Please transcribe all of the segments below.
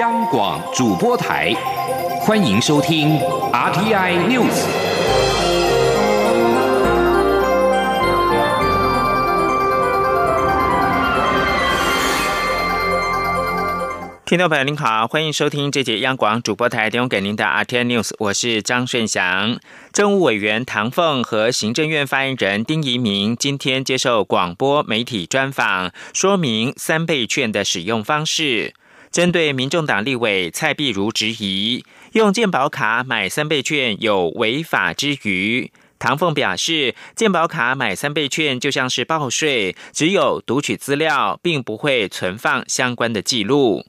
央广主播台，欢迎收听 RTI News。听众朋友您好，欢迎收听这节央广主播台提供给您的 RTI News，我是张顺祥。政务委员唐凤和行政院发言人丁仪明今天接受广播媒体专访，说明三倍券的使用方式。针对民众党立委蔡碧如质疑用健保卡买三倍券有违法之余，唐凤表示，健保卡买三倍券就像是报税，只有读取资料，并不会存放相关的记录。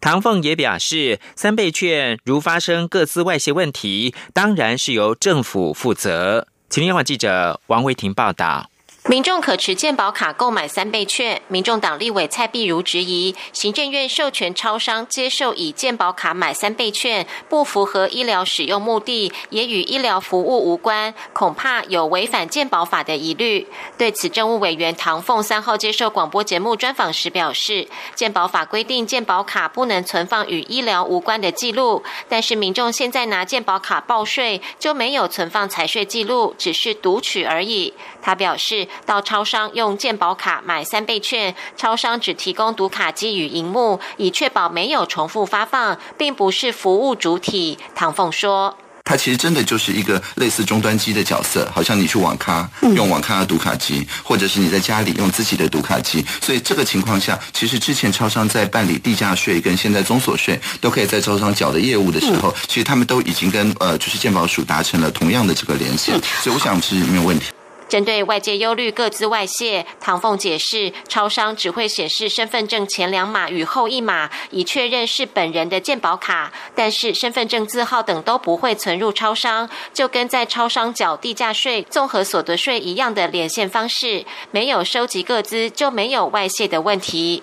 唐凤也表示，三倍券如发生各自外泄问题，当然是由政府负责。请听网记者王维婷报道。民众可持健保卡购买三倍券，民众党立委蔡碧如质疑，行政院授权超商接受以健保卡买三倍券，不符合医疗使用目的，也与医疗服务无关，恐怕有违反健保法的疑虑。对此，政务委员唐凤三号接受广播节目专访时表示，健保法规定健保卡不能存放与医疗无关的记录，但是民众现在拿健保卡报税就没有存放财税记录，只是读取而已。他表示。到超商用健保卡买三倍券，超商只提供读卡机与荧幕，以确保没有重复发放，并不是服务主体。唐凤说：“它其实真的就是一个类似终端机的角色，好像你去网咖用网咖的读卡机，或者是你在家里用自己的读卡机。所以这个情况下，其实之前超商在办理地价税跟现在综所税都可以在超商缴的业务的时候，其实他们都已经跟呃就是健保署达成了同样的这个连线，所以我想是没有问题。”针对外界忧虑各自外泄，唐凤解释，超商只会显示身份证前两码与后一码，以确认是本人的健保卡，但是身份证字号等都不会存入超商，就跟在超商缴地价税、综合所得税一样的连线方式，没有收集各自就没有外泄的问题。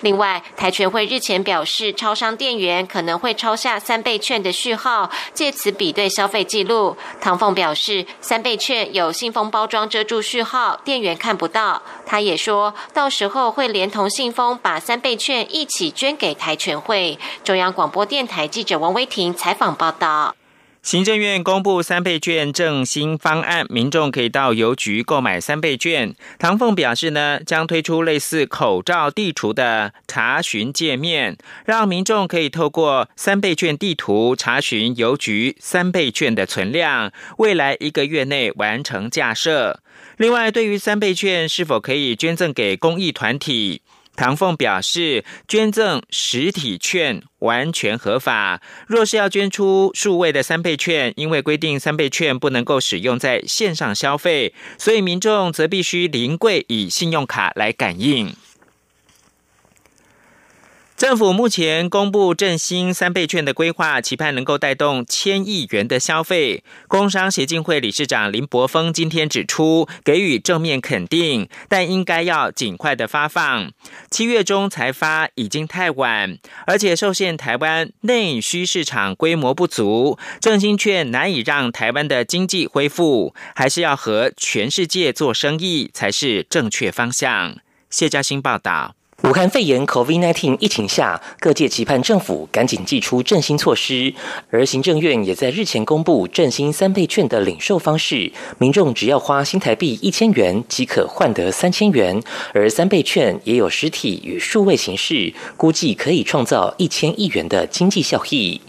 另外，台全会日前表示，超商店员可能会抄下三倍券的序号，借此比对消费记录。唐凤表示，三倍券有信封包装遮住序号，店员看不到。他也说到时候会连同信封把三倍券一起捐给台全会。中央广播电台记者王威婷采访报道。行政院公布三倍券振兴方案，民众可以到邮局购买三倍券。唐凤表示呢，将推出类似口罩地图的查询界面，让民众可以透过三倍券地图查询邮局三倍券的存量，未来一个月内完成架设。另外，对于三倍券是否可以捐赠给公益团体？唐凤表示，捐赠实体券完全合法。若是要捐出数位的三倍券，因为规定三倍券不能够使用在线上消费，所以民众则必须临柜以信用卡来感应。政府目前公布振兴三倍券的规划，期盼能够带动千亿元的消费。工商协进会理事长林柏峰今天指出，给予正面肯定，但应该要尽快的发放。七月中才发已经太晚，而且受限台湾内需市场规模不足，振兴券难以让台湾的经济恢复，还是要和全世界做生意才是正确方向。谢嘉欣报道。武汉肺炎 （COVID-19） 疫情下，各界期盼政府赶紧祭出振兴措施，而行政院也在日前公布振兴三倍券的领售方式，民众只要花新台币一千元即可换得三千元，而三倍券也有实体与数位形式，估计可以创造一千亿元的经济效益。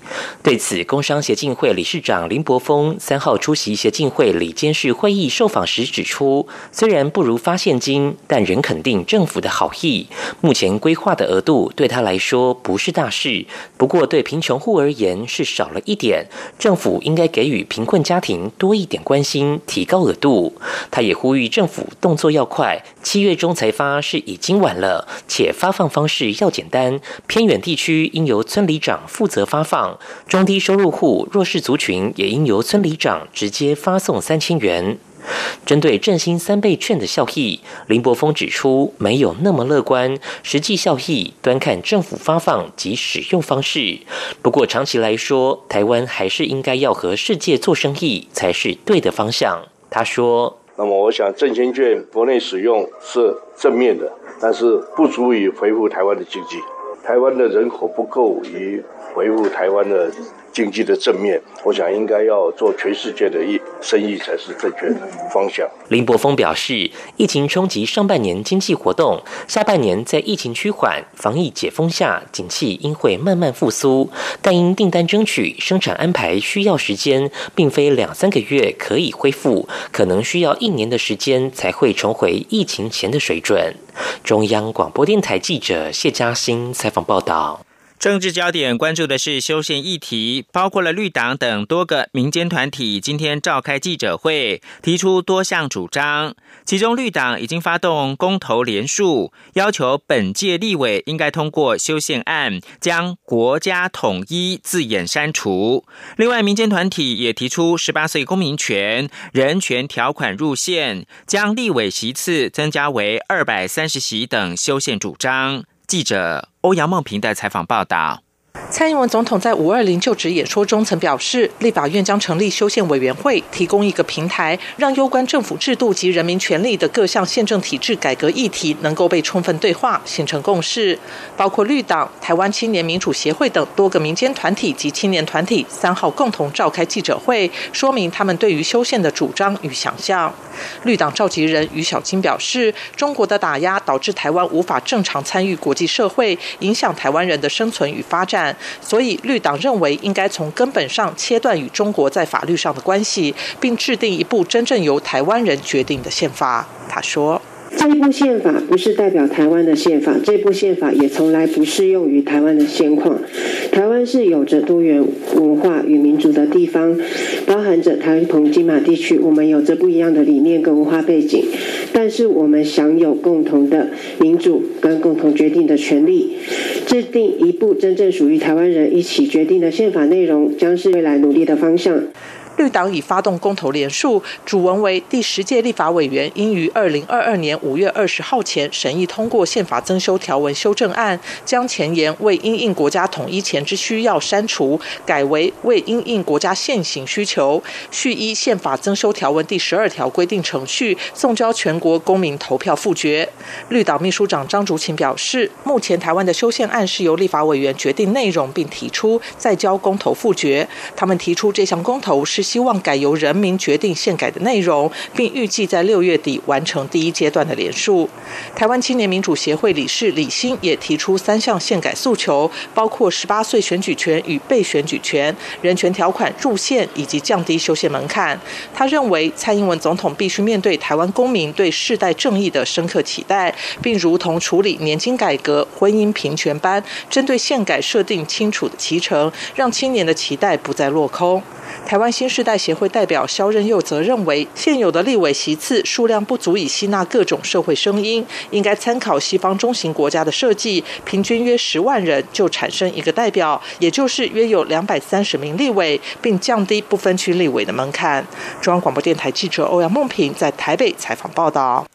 对此，工商协进会理事长林柏峰三号出席协进会里监事会议受访时指出，虽然不如发现金，但仍肯定政府的好意。目前规划的额度对他来说不是大事，不过对贫穷户而言是少了一点。政府应该给予贫困家庭多一点关心，提高额度。他也呼吁政府动作要快，七月中才发是已经晚了，且发放方式要简单。偏远地区应由村里长负责发放，中低收入户、弱势族群也应由村里长直接发送三千元。针对振兴三倍券的效益，林柏峰指出，没有那么乐观，实际效益端看政府发放及使用方式。不过长期来说，台湾还是应该要和世界做生意才是对的方向。他说：“那么我想振兴券国内使用是正面的，但是不足以恢复台湾的经济。台湾的人口不够于维护台湾的。经济的正面，我想应该要做全世界的意生意才是正确的方向。林柏峰表示，疫情冲击上半年经济活动，下半年在疫情趋缓、防疫解封下，景气应会慢慢复苏。但因订单争取、生产安排需要时间，并非两三个月可以恢复，可能需要一年的时间才会重回疫情前的水准。中央广播电台记者谢嘉欣采访报道。政治焦点关注的是修宪议题，包括了绿党等多个民间团体今天召开记者会，提出多项主张。其中，绿党已经发动公投连署，要求本届立委应该通过修宪案，将“国家统一”字眼删除。另外，民间团体也提出十八岁公民权、人权条款入宪，将立委席次增加为二百三十席等修宪主张。记者欧阳梦平的采访报道。蔡英文总统在五二零就职演说中曾表示，立法院将成立修宪委员会，提供一个平台，让有关政府制度及人民权利的各项宪政体制改革议题能够被充分对话，形成共识。包括绿党、台湾青年民主协会等多个民间团体及青年团体三号共同召开记者会，说明他们对于修宪的主张与想象。绿党召集人于小金表示，中国的打压导致台湾无法正常参与国际社会，影响台湾人的生存与发展。所以，绿党认为应该从根本上切断与中国在法律上的关系，并制定一部真正由台湾人决定的宪法。他说。这部宪法不是代表台湾的宪法，这部宪法也从来不适用于台湾的现况。台湾是有着多元文化与民族的地方，包含着台澎金马地区，我们有着不一样的理念跟文化背景，但是我们享有共同的民主跟共同决定的权利。制定一部真正属于台湾人一起决定的宪法内容，将是未来努力的方向。绿党已发动公投联署，主文为第十届立法委员应于二零二二年五月二十号前审议通过宪法增修条文修正案，将前言为因应国家统一前之需要删除，改为为因应国家现行需求，续依宪法增修条文第十二条规定程序，送交全国公民投票复决。绿党秘书长张竹琴表示，目前台湾的修宪案是由立法委员决定内容并提出，再交公投复决。他们提出这项公投是。希望改由人民决定宪改的内容，并预计在六月底完成第一阶段的联署。台湾青年民主协会理事李欣也提出三项宪改诉求，包括十八岁选举权与被选举权、人权条款入宪以及降低修宪门槛。他认为蔡英文总统必须面对台湾公民对世代正义的深刻期待，并如同处理年金改革、婚姻平权般，针对宪改设定清楚的期程，让青年的期待不再落空。台湾新世代协会代表肖任佑则认为，现有的立委席次数量不足以吸纳各种社会声音，应该参考西方中型国家的设计，平均约十万人就产生一个代表，也就是约有两百三十名立委，并降低不分区立委的门槛。中央广播电台记者欧阳梦平在台北采访报道。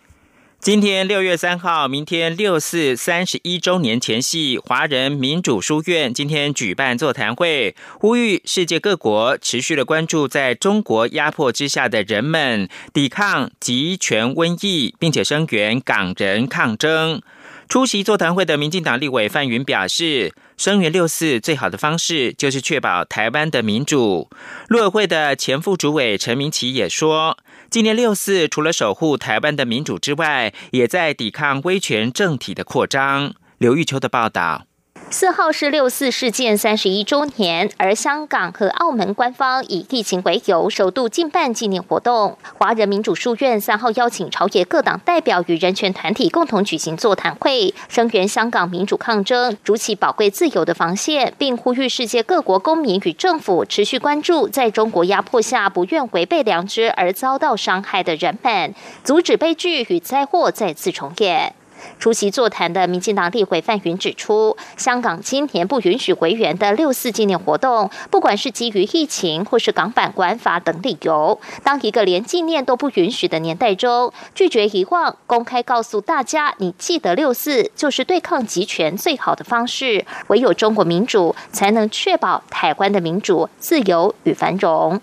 今天六月三号，明天六四三十一周年前夕，华人民主书院今天举办座谈会，呼吁世界各国持续的关注在中国压迫之下的人们，抵抗集权瘟疫，并且声援港人抗争。出席座谈会的民进党立委范云表示，声援六四最好的方式就是确保台湾的民主。陆委会的前副主委陈明奇也说。今年六四除了守护台湾的民主之外，也在抵抗威权政体的扩张。刘玉秋的报道。四号是六四事件三十一周年，而香港和澳门官方以疫情为由，首度禁办纪念活动。华人民主书院三号邀请朝野各党代表与人权团体共同举行座谈会，声援香港民主抗争，筑起宝贵自由的防线，并呼吁世界各国公民与政府持续关注在中国压迫下不愿违背良知而遭到伤害的人们，阻止悲剧与灾祸再次重演。出席座谈的民进党立委范云指出，香港今年不允许回援的六四纪念活动，不管是基于疫情或是港版管法等理由，当一个连纪念都不允许的年代中，拒绝遗忘，公开告诉大家，你记得六四就是对抗集权最好的方式。唯有中国民主，才能确保台湾的民主、自由与繁荣。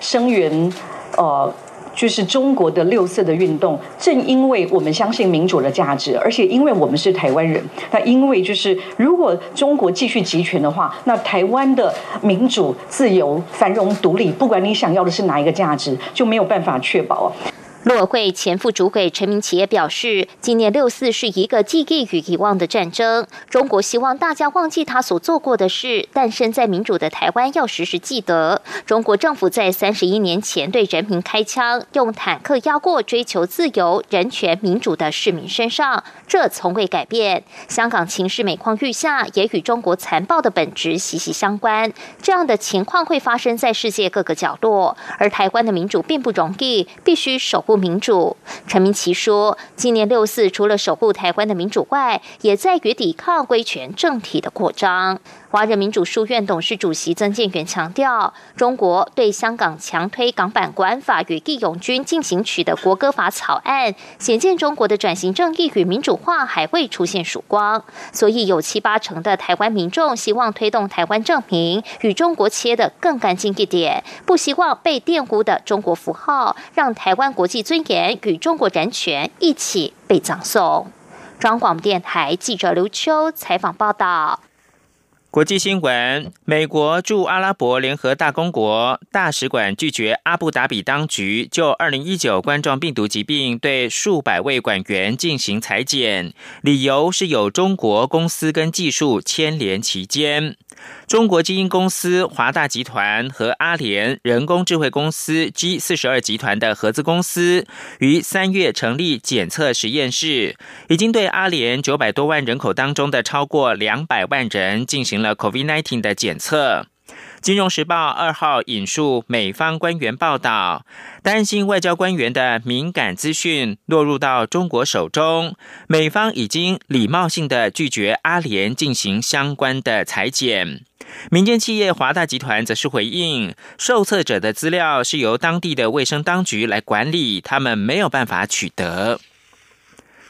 声援，呃。就是中国的六色的运动，正因为我们相信民主的价值，而且因为我们是台湾人，那因为就是如果中国继续集权的话，那台湾的民主、自由、繁荣、独立，不管你想要的是哪一个价值，就没有办法确保。陆委会前副主委陈明企业表示，今年六四是一个记忆与遗忘的战争。中国希望大家忘记他所做过的事，但身在民主的台湾要时时记得，中国政府在三十一年前对人民开枪，用坦克压过追求自由、人权、民主的市民身上，这从未改变。香港情势每况愈下，也与中国残暴的本质息息相关。这样的情况会发生在世界各个角落，而台湾的民主并不容易，必须守。不民主，陈明奇说，今年六四除了守护台湾的民主外，也在于抵抗威权政体的扩张。华人民主书院董事主席曾建元强调，中国对香港强推港版国安法与义勇军进行曲的国歌法草案，显见中国的转型正义与民主化还未出现曙光。所以有七八成的台湾民众希望推动台湾证明与中国切得更干净一点，不希望被玷污的中国符号，让台湾国际尊严与中国人权一起被葬送。中广电台记者刘秋采访报道。国际新闻：美国驻阿拉伯联合大公国大使馆拒绝阿布达比当局就二零一九冠状病毒疾病对数百位馆员进行裁剪，理由是有中国公司跟技术牵连其间。中国基因公司华大集团和阿联人工智慧公司 G 四十二集团的合资公司，于三月成立检测实验室，已经对阿联九百多万人口当中的超过两百万人进行了 COVID-19 的检测。金融时报二号引述美方官员报道，担心外交官员的敏感资讯落入到中国手中，美方已经礼貌性的拒绝阿联进行相关的裁剪。民间企业华大集团则是回应，受测者的资料是由当地的卫生当局来管理，他们没有办法取得。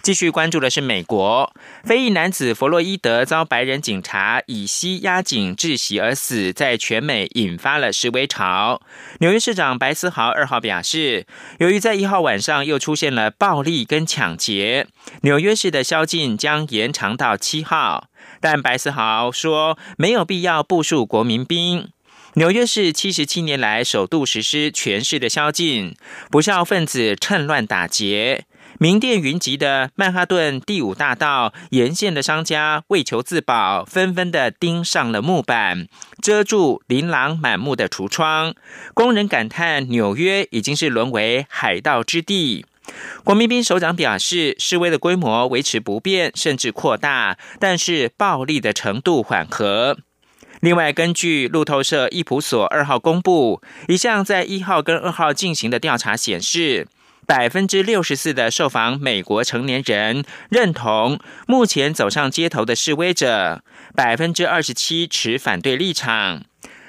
继续关注的是美国非裔男子弗洛伊德遭白人警察以膝压颈窒息而死，在全美引发了示威潮。纽约市长白思豪二号表示，由于在一号晚上又出现了暴力跟抢劫，纽约市的宵禁将延长到七号。但白思豪说，没有必要部署国民兵。纽约市七十七年来首度实施全市的宵禁，不孝分子趁乱打劫。名店云集的曼哈顿第五大道沿线的商家为求自保，纷纷的钉上了木板，遮住琳琅满目的橱窗。工人感叹，纽约已经是沦为海盗之地。国民兵首长表示，示威的规模维持不变，甚至扩大，但是暴力的程度缓和。另外，根据路透社伊普所二号公布一项在一号跟二号进行的调查显示。百分之六十四的受访美国成年人认同目前走上街头的示威者，百分之二十七持反对立场。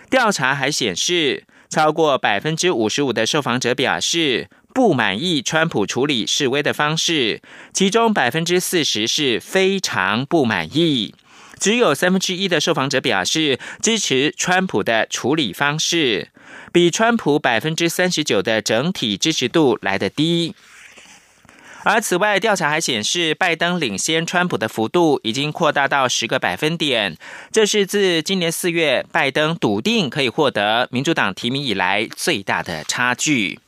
调查还显示，超过百分之五十五的受访者表示不满意川普处理示威的方式，其中百分之四十是非常不满意。只有三分之一的受访者表示支持川普的处理方式。比川普百分之三十九的整体支持度来得低，而此外，调查还显示，拜登领先川普的幅度已经扩大到十个百分点，这是自今年四月拜登笃定可以获得民主党提名以来最大的差距。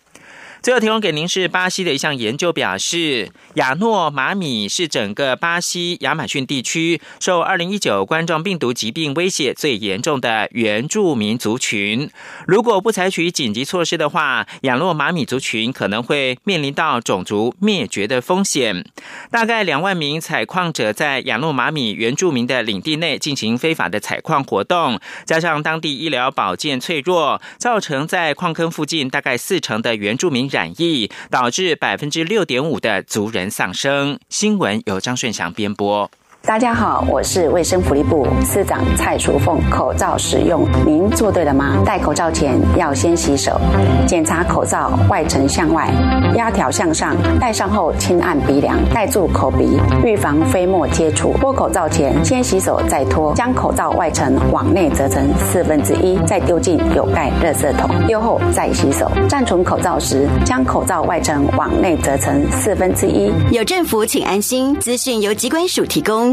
最后提供给您是巴西的一项研究表示，亚诺马米是整个巴西亚马逊地区受二零一九冠状病毒疾病威胁最严重的原住民族群。如果不采取紧急措施的话，亚诺马米族群可能会面临到种族灭绝的风险。大概两万名采矿者在亚诺马米原住民的领地内进行非法的采矿活动，加上当地医疗保健脆弱，造成在矿坑附近大概四成的原住民。染疫导致百分之六点五的族人丧生。新闻由张顺祥编播。大家好，我是卫生福利部司长蔡淑凤。口罩使用，您做对了吗？戴口罩前要先洗手，检查口罩外层向外，压条向上，戴上后轻按鼻梁，盖住口鼻，预防飞沫接触。脱口罩前先洗手再脱，将口罩外层往内折成四分之一，再丢进有盖热色桶，丢后再洗手。暂存口罩时，将口罩外层往内折成四分之一。有政府，请安心。资讯由机关署提供。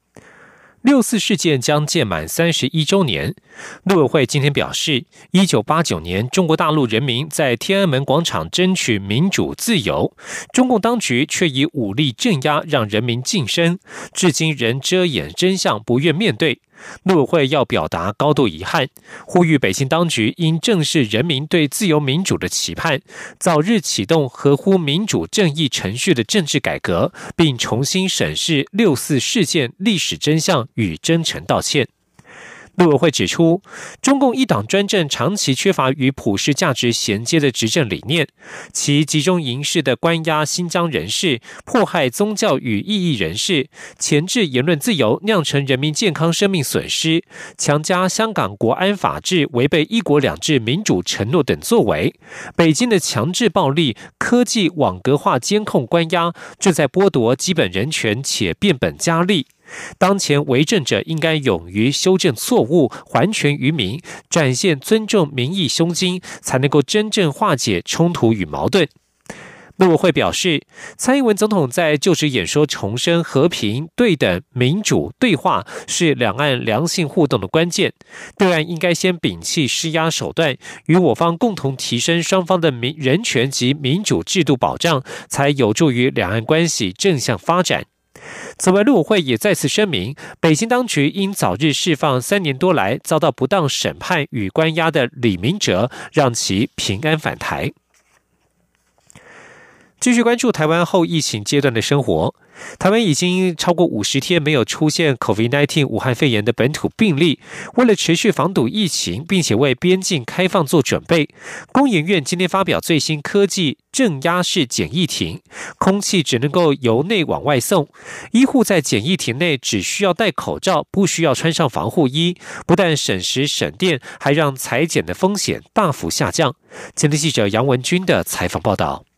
六四事件将届满三十一周年，陆委会今天表示，一九八九年中国大陆人民在天安门广场争取民主自由，中共当局却以武力镇压，让人民晋升，至今仍遮掩真相，不愿面对。陆委会要表达高度遗憾，呼吁北京当局应正视人民对自由民主的期盼，早日启动合乎民主正义程序的政治改革，并重新审视六四事件历史真相与真诚道歉。陆委会指出，中共一党专政长期缺乏与普世价值衔接的执政理念，其集中营式的关押新疆人士、迫害宗教与异议人士、钳制言论自由，酿成人民健康生命损失，强加香港国安法治，违背一国两制民主承诺等作为，北京的强制暴力、科技网格化监控关押，正在剥夺基本人权，且变本加厉。当前为政者应该勇于修正错误，还权于民，展现尊重民意胸襟，才能够真正化解冲突与矛盾。陆委会表示，蔡英文总统在就职演说重申和平、对等、民主对话是两岸良性互动的关键，对岸应该先摒弃施压手段，与我方共同提升双方的民人权及民主制度保障，才有助于两岸关系正向发展。此外，陆委会也再次声明，北京当局应早日释放三年多来遭到不当审判与关押的李明哲，让其平安返台。继续关注台湾后疫情阶段的生活。台湾已经超过五十天没有出现 COVID-19 武汉肺炎的本土病例。为了持续防堵疫情，并且为边境开放做准备，工研院今天发表最新科技正压式检疫亭，空气只能够由内往外送。医护在检疫亭内只需要戴口罩，不需要穿上防护衣，不但省时省电，还让裁剪的风险大幅下降。前天记者杨文军的采访报道。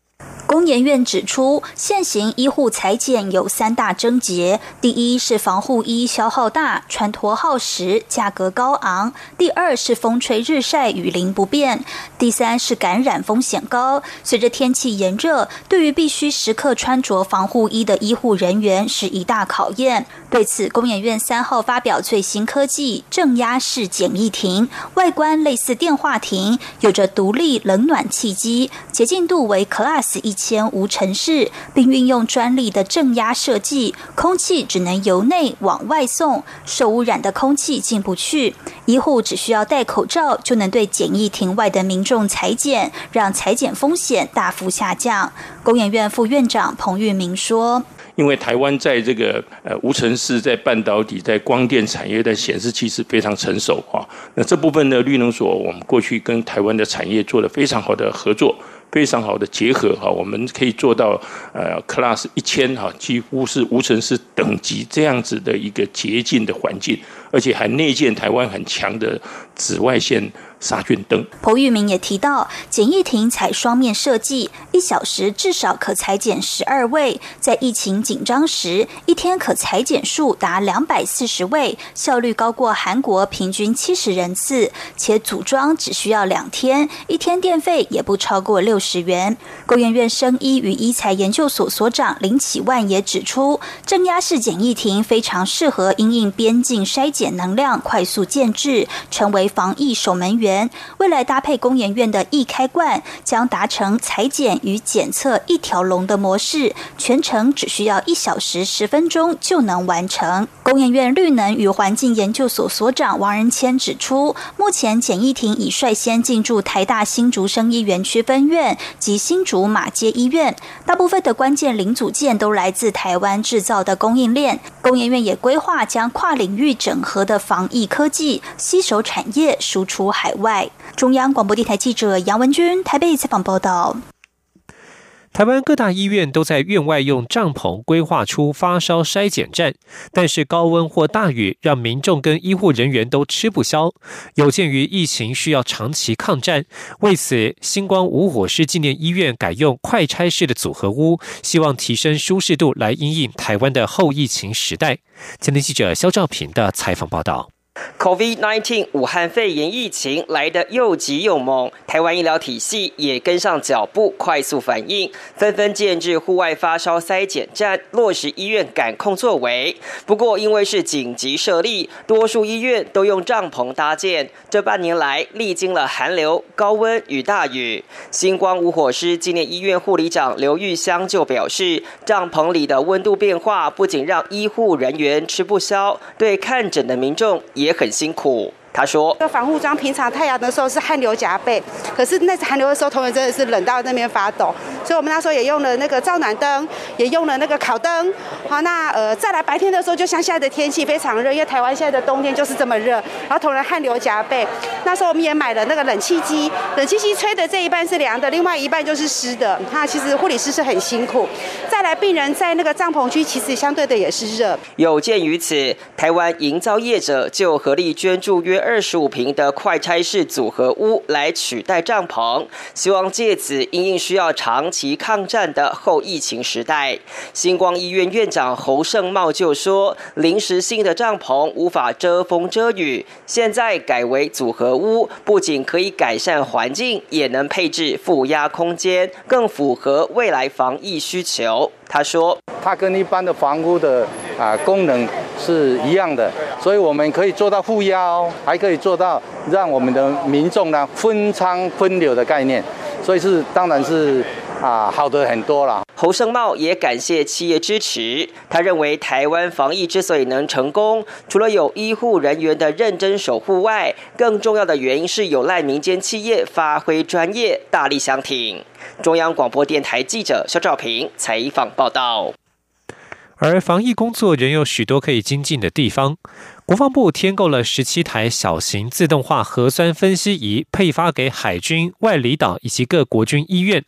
工研院指出，现行医护裁剪有三大症结：第一是防护衣消耗大、穿脱耗时、价格高昂；第二是风吹日晒、雨淋不便；第三是感染风险高。随着天气炎热，对于必须时刻穿着防护衣的医护人员是一大考验。对此，工研院三号发表最新科技正压式简易亭，外观类似电话亭，有着独立冷暖气机，洁净度为 Class 一。千无尘室，并运用专利的正压设计，空气只能由内往外送，受污染的空气进不去。医护只需要戴口罩，就能对检疫亭外的民众裁剪，让裁剪风险大幅下降。工研院副院长彭玉明说：“因为台湾在这个呃无尘室、在半导体、在光电产业的显示器是非常成熟啊，那这部分的绿能所，我们过去跟台湾的产业做了非常好的合作。”非常好的结合哈，我们可以做到呃，class 一千哈，几乎是无尘室等级这样子的一个洁净的环境，而且还内建台湾很强的紫外线。杀菌灯。彭玉明也提到，检疫亭采双面设计，一小时至少可裁剪十二位。在疫情紧张时，一天可裁剪数达两百四十位，效率高过韩国平均七十人次，且组装只需要两天，一天电费也不超过六十元。工研院生医与医材研究所所长林启万也指出，正压式检疫亭非常适合因应边境筛检能量快速建制，成为防疫守门员。未来搭配工研院的易开罐，将达成裁剪与检测一条龙的模式，全程只需要一小时十分钟就能完成。工研院绿能与环境研究所所长王仁谦指出，目前简易亭已率先进驻台大新竹生医园区分院及新竹马街医院，大部分的关键零组件都来自台湾制造的供应链。工研院也规划将跨领域整合的防疫科技吸手产业输出海外。外中央广播电台记者杨文君台北采访报道。台湾各大医院都在院外用帐篷规划出发烧筛检站，但是高温或大雨让民众跟医护人员都吃不消。有鉴于疫情需要长期抗战，为此星光无火师纪念医院改用快拆式的组合屋，希望提升舒适度来应应台湾的后疫情时代。今天记者肖兆平的采访报道。COVID-19 武汉肺炎疫情来得又急又猛，台湾医疗体系也跟上脚步，快速反应，纷纷建制户外发烧筛检站，落实医院感控作为。不过，因为是紧急设立，多数医院都用帐篷搭建。这半年来，历经了寒流、高温与大雨。星光无火师纪念医院护理长刘玉香就表示，帐篷里的温度变化不仅让医护人员吃不消，对看诊的民众也。也很辛苦。他说：“这防护装平常太阳的时候是汗流浃背，可是那次寒流的时候，同仁真的是冷到那边发抖。所以我们那时候也用了那个照暖灯，也用了那个烤灯。好，那呃再来白天的时候，就像现在的天气非常热，因为台湾现在的冬天就是这么热。然后同仁汗流浃背，那时候我们也买了那个冷气机，冷气机吹的这一半是凉的，另外一半就是湿的。那其实护理师是很辛苦。来病人在那个帐篷区，其实相对的也是热。有鉴于此，台湾营造业者就合力捐助约。”二十五平的快拆式组合屋来取代帐篷，希望借此因应需要长期抗战的后疫情时代。星光医院院长侯胜茂就说：“临时性的帐篷无法遮风遮雨，现在改为组合屋，不仅可以改善环境，也能配置负压空间，更符合未来防疫需求。”他说：“它跟一般的房屋的啊功能是一样的，所以我们可以做到负压哦，还可以做到让我们的民众呢分仓分流的概念，所以是当然是啊好的很多了。”侯胜茂也感谢企业支持。他认为台湾防疫之所以能成功，除了有医护人员的认真守护外，更重要的原因是有赖民间企业发挥专业，大力相挺。中央广播电台记者肖兆平采访报道。而防疫工作仍有许多可以精进的地方。国防部添购了十七台小型自动化核酸分析仪，配发给海军、外离岛以及各国军医院。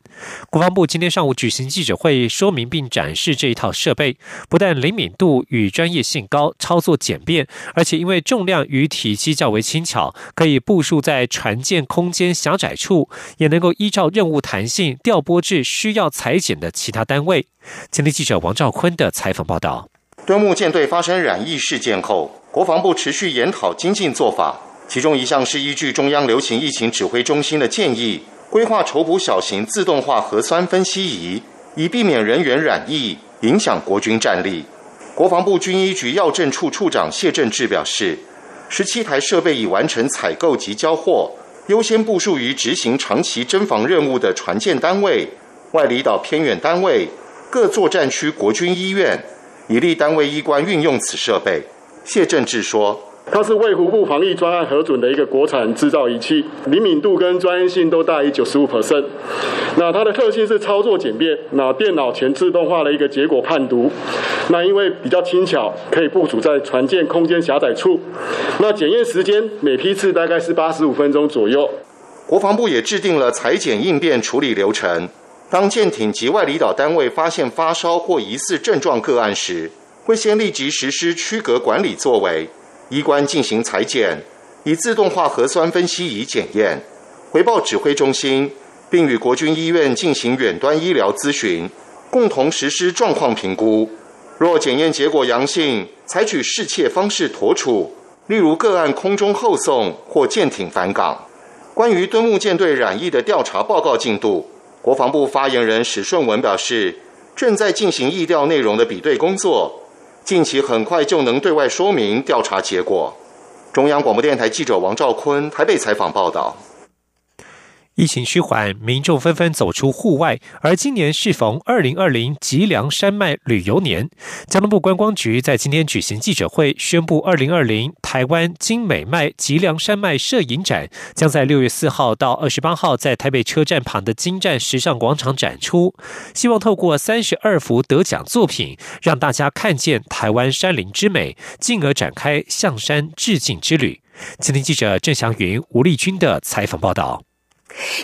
国防部今天上午举行记者会，说明并展示这一套设备，不但灵敏度与专业性高，操作简便，而且因为重量与体积较为轻巧，可以部署在船舰空间狭窄处，也能够依照任务弹性调拨至需要裁剪的其他单位。今天记者王兆坤的采访报道。敦睦舰队发生染疫事件后，国防部持续研讨精进做法，其中一项是依据中央流行疫情指挥中心的建议，规划筹补小型自动化核酸分析仪，以避免人员染疫影响国军战力。国防部军医局药政处处长谢正志表示，十七台设备已完成采购及交货，优先部署于执行长期侦防任务的船舰单位、外离岛偏远单位、各作战区国军医院。以利单位医官运用此设备，谢正志说：“它是卫福部防疫专案核准的一个国产制造仪器，灵敏度跟专业性都大于九十五 percent。那它的特性是操作简便，那电脑全自动化的一个结果判读。那因为比较轻巧，可以部署在船舰空间狭窄处。那检验时间每批次大概是八十五分钟左右。国防部也制定了裁剪应变处理流程。”当舰艇及外离岛单位发现发烧或疑似症状个案时，会先立即实施区隔管理作为，医官进行裁剪，以自动化核酸分析仪检验，回报指挥中心，并与国军医院进行远端医疗咨询，共同实施状况评估。若检验结果阳性，采取适切方式妥处，例如个案空中后送或舰艇返港。关于敦睦舰队染疫的调查报告进度。国防部发言人史顺文表示，正在进行疫调内容的比对工作，近期很快就能对外说明调查结果。中央广播电台记者王兆坤台北采访报道。疫情趋缓，民众纷纷走出户外。而今年适逢二零二零吉良山脉旅游年，交通部观光局在今天举行记者会，宣布二零二零台湾金美迈吉良山脉摄影展将在六月四号到二十八号在台北车站旁的金站时尚广场展出。希望透过三十二幅得奖作品，让大家看见台湾山林之美，进而展开向山致敬之旅。今天记者郑祥云、吴丽君的采访报道。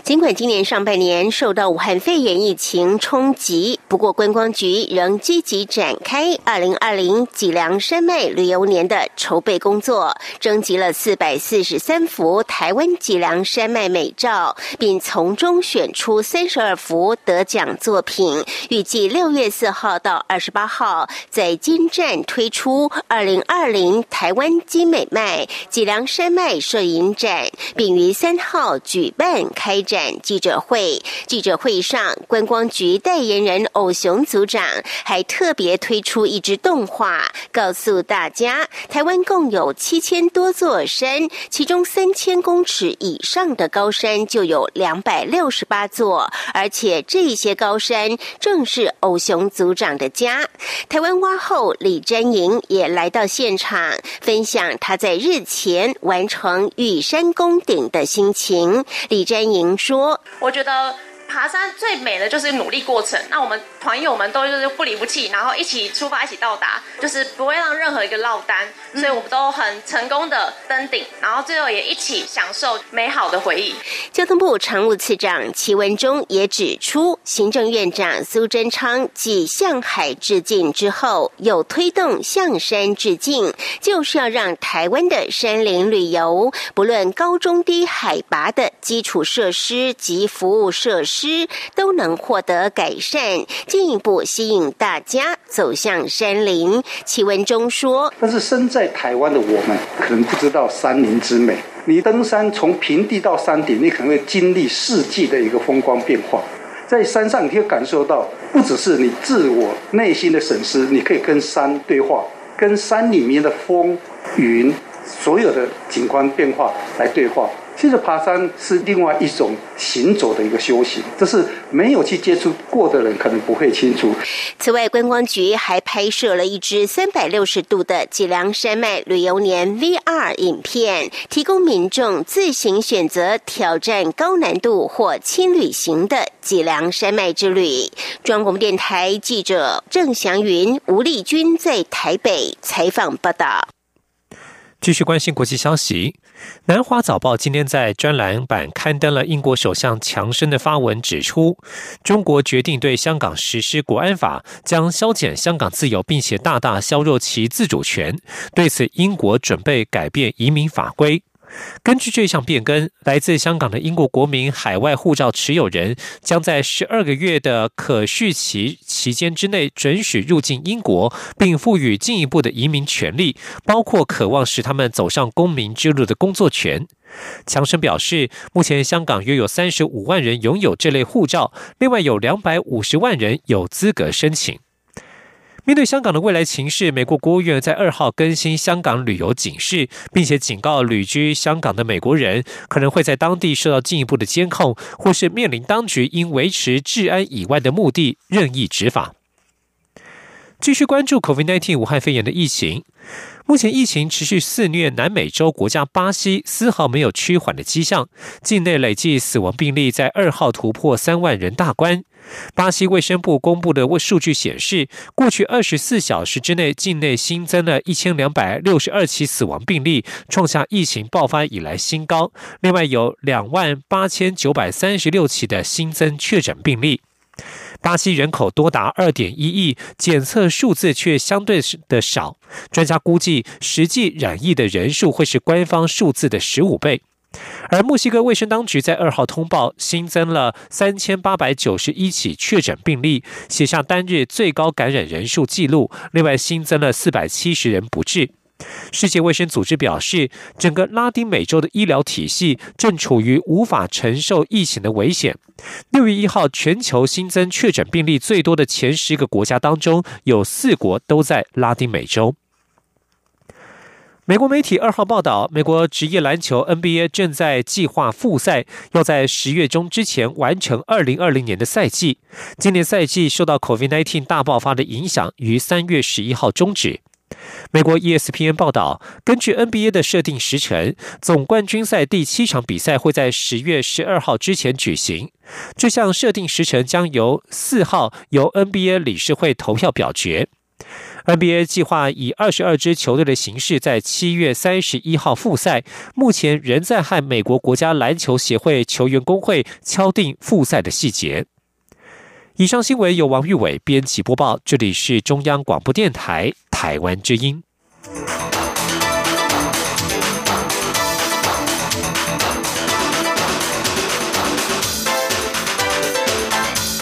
尽管今年上半年受到武汉肺炎疫情冲击，不过观光局仍积极展开二零二零脊梁山脉旅游年的筹备工作，征集了四百四十三幅台湾脊梁山脉美照，并从中选出三十二幅得奖作品。预计六月四号到二十八号在金站推出二零二零台湾金美迈脊梁山脉摄影展，并于三号举办。开展记者会，记者会上，观光局代言人偶熊组长还特别推出一支动画，告诉大家，台湾共有七千多座山，其中三千公尺以上的高山就有两百六十八座，而且这些高山正是偶熊组长的家。台湾蛙后李占莹也来到现场，分享他在日前完成玉山宫顶的心情。李占。您说，我觉得。爬山最美的就是努力过程。那我们团友们都就是不离不弃，然后一起出发，一起到达，就是不会让任何一个落单。所以我们都很成功的登顶，然后最后也一起享受美好的回忆。交通部常务次长齐文忠也指出，行政院长苏贞昌继向海致敬之后，又推动向山致敬，就是要让台湾的山林旅游，不论高中低海拔的基础设施及服务设施。都能获得改善，进一步吸引大家走向山林。齐文中说：“但是身在台湾的我们，可能不知道山林之美。你登山从平地到山顶，你可能会经历四季的一个风光变化。在山上，你可以感受到，不只是你自我内心的审视，你可以跟山对话，跟山里面的风、云，所有的景观变化来对话。”其实爬山是另外一种行走的一个修行，这是没有去接触过的人可能不会清楚。此外，观光局还拍摄了一支三百六十度的脊梁山脉旅游年 VR 影片，提供民众自行选择挑战高难度或轻旅行的脊梁山脉之旅。中央广播电台记者郑祥云、吴丽君在台北采访报道。继续关心国际消息，南华早报今天在专栏版刊登了英国首相强生的发文，指出中国决定对香港实施国安法，将削减香港自由，并且大大削弱其自主权。对此，英国准备改变移民法规。根据这项变更，来自香港的英国国民海外护照持有人将在十二个月的可续期期间之内准许入境英国，并赋予进一步的移民权利，包括渴望使他们走上公民之路的工作权。强生表示，目前香港约有三十五万人拥有这类护照，另外有两百五十万人有资格申请。面对香港的未来情势，美国国务院在二号更新香港旅游警示，并且警告旅居香港的美国人可能会在当地受到进一步的监控，或是面临当局因维持治安以外的目的任意执法。继续关注 COVID-19 武汉肺炎的疫情。目前疫情持续肆虐南美洲国家巴西，丝毫没有趋缓的迹象。境内累计死亡病例在二号突破三万人大关。巴西卫生部公布的数据显示，过去二十四小时之内，境内新增了一千两百六十二起死亡病例，创下疫情爆发以来新高。另外有两万八千九百三十六起的新增确诊病例。巴西人口多达二点一亿，检测数字却相对的少。专家估计，实际染疫的人数会是官方数字的十五倍。而墨西哥卫生当局在二号通报新增了三千八百九十一起确诊病例，写下单日最高感染人数记录。另外新增了四百七十人不治。世界卫生组织表示，整个拉丁美洲的医疗体系正处于无法承受疫情的危险。六月一号，全球新增确诊病例最多的前十个国家当中，有四国都在拉丁美洲。美国媒体二号报道，美国职业篮球 NBA 正在计划复赛，要在十月中之前完成二零二零年的赛季。今年赛季受到 COVID-19 大爆发的影响，于三月十一号终止。美国 ESPN 报道，根据 NBA 的设定时程，总冠军赛第七场比赛会在十月十二号之前举行。这项设定时程将由四号由 NBA 理事会投票表决。NBA 计划以二十二支球队的形式在七月三十一号复赛，目前仍在和美国国家篮球协会球员工会敲定复赛的细节。以上新闻由王玉伟编辑播报，这里是中央广播电台台湾之音。